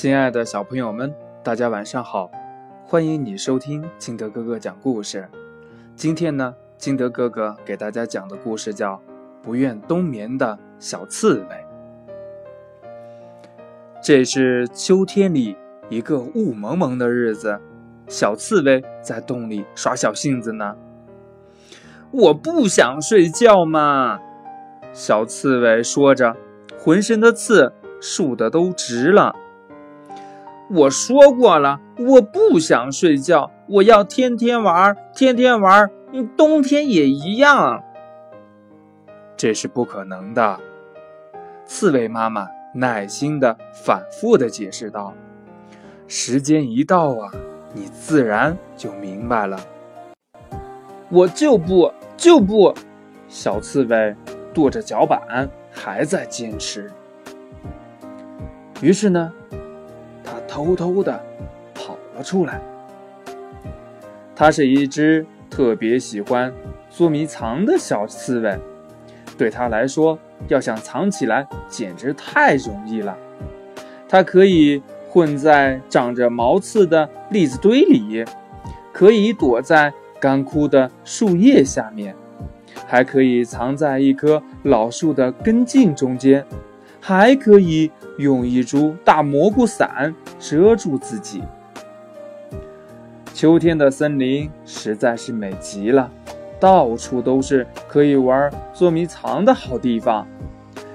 亲爱的小朋友们，大家晚上好！欢迎你收听金德哥哥讲故事。今天呢，金德哥哥给大家讲的故事叫《不愿冬眠的小刺猬》。这是秋天里一个雾蒙蒙的日子，小刺猬在洞里耍小性子呢。我不想睡觉嘛！小刺猬说着，浑身的刺竖的都直了。我说过了，我不想睡觉，我要天天玩，天天玩，冬天也一样。这是不可能的，刺猬妈妈耐心的、反复的解释道：“时间一到啊，你自然就明白了。”我就不就不，小刺猬跺着脚板，还在坚持。于是呢。偷偷的跑了出来。它是一只特别喜欢捉迷藏的小刺猬，对它来说，要想藏起来简直太容易了。它可以混在长着毛刺的栗子堆里，可以躲在干枯的树叶下面，还可以藏在一棵老树的根茎中间，还可以用一株大蘑菇伞。遮住自己。秋天的森林实在是美极了，到处都是可以玩捉迷藏的好地方。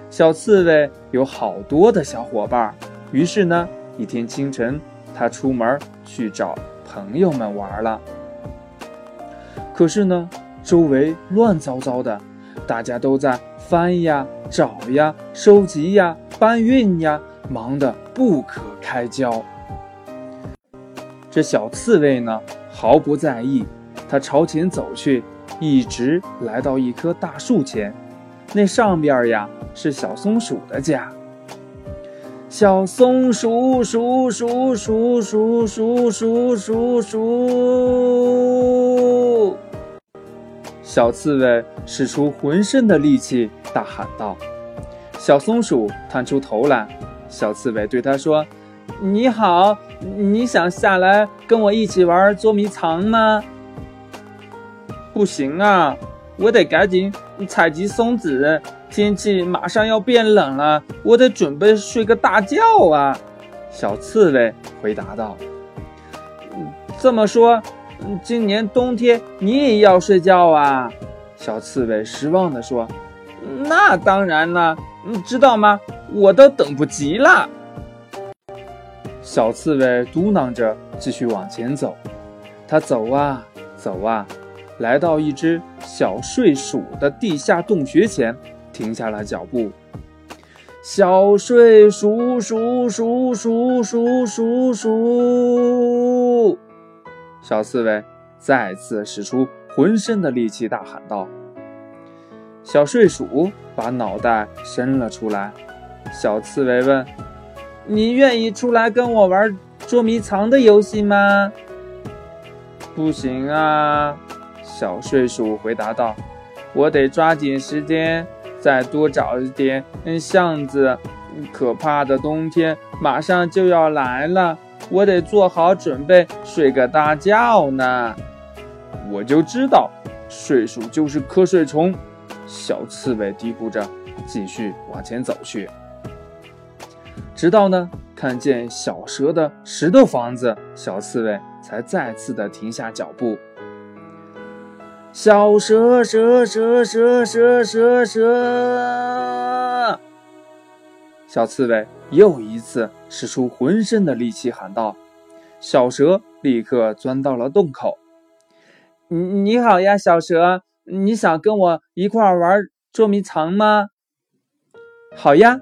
小刺猬有好多的小伙伴，于是呢，一天清晨，它出门去找朋友们玩了。可是呢，周围乱糟糟的，大家都在翻呀、找呀、收集呀、搬运呀。忙得不可开交。这小刺猬呢，毫不在意，它朝前走去，一直来到一棵大树前。那上边呀，是小松鼠的家。小松鼠，鼠鼠鼠鼠鼠鼠鼠鼠。小刺猬使出浑身的力气，大喊道：“小松鼠，探出头来。”小刺猬对他说：“你好，你想下来跟我一起玩捉迷藏吗？”“不行啊，我得赶紧采集松子，天气马上要变冷了，我得准备睡个大觉啊。”小刺猬回答道。“这么说，今年冬天你也要睡觉啊？”小刺猬失望地说。“那当然了，你知道吗？”我都等不及了，小刺猬嘟囔着继续往前走。它走啊走啊，来到一只小睡鼠的地下洞穴前，停下了脚步。小睡鼠鼠鼠鼠鼠鼠鼠，小刺猬再次使出浑身的力气，大喊道：“小睡鼠，把脑袋伸了出来。”小刺猬问：“你愿意出来跟我玩捉迷藏的游戏吗？”“不行啊！”小睡鼠回答道，“我得抓紧时间，再多找一点巷子。可怕的冬天马上就要来了，我得做好准备，睡个大觉呢。”“我就知道，睡鼠就是瞌睡虫。”小刺猬嘀咕着，继续往前走去。直到呢，看见小蛇的石头房子，小刺猬才再次的停下脚步。小蛇，蛇，蛇，蛇，蛇，蛇，蛇。小刺猬又一次使出浑身的力气喊道：“小蛇，立刻钻到了洞口。”“你你好呀，小蛇，你想跟我一块儿玩捉迷藏吗？”“好呀。”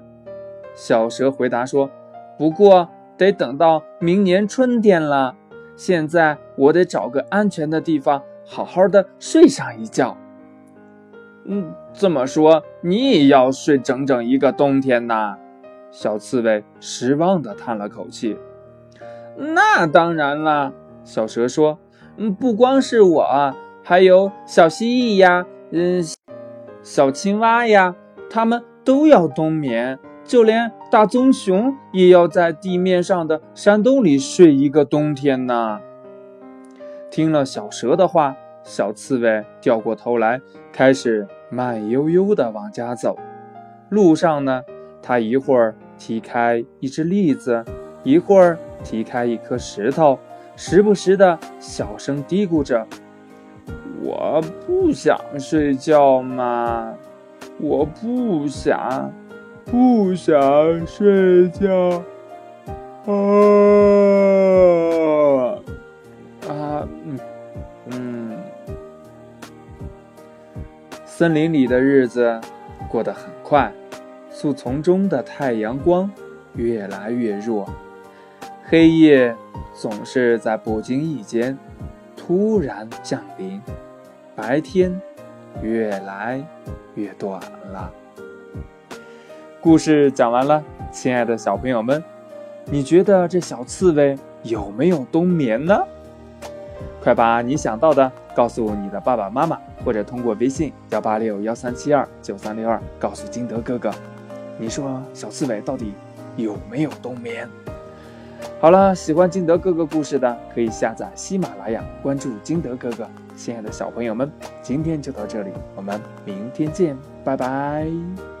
小蛇回答说：“不过得等到明年春天了。现在我得找个安全的地方，好好的睡上一觉。”“嗯，这么说你也要睡整整一个冬天呐？”小刺猬失望地叹了口气。“那当然啦。”小蛇说，“嗯，不光是我，还有小蜥蜴呀，嗯，小青蛙呀，它们都要冬眠。”就连大棕熊也要在地面上的山洞里睡一个冬天呢。听了小蛇的话，小刺猬掉过头来，开始慢悠悠地往家走。路上呢，它一会儿踢开一只栗子，一会儿踢开一颗石头，时不时的小声嘀咕着：“我不想睡觉嘛，我不想。”不想睡觉，啊啊嗯嗯，森林里的日子过得很快，树丛中的太阳光越来越弱，黑夜总是在不经意间突然降临，白天越来越短了。故事讲完了，亲爱的小朋友们，你觉得这小刺猬有没有冬眠呢？快把你想到的告诉你的爸爸妈妈，或者通过微信幺八六幺三七二九三六二告诉金德哥哥。你说小刺猬到底有没有冬眠？好了，喜欢金德哥哥故事的可以下载喜马拉雅，关注金德哥哥。亲爱的小朋友们，今天就到这里，我们明天见，拜拜。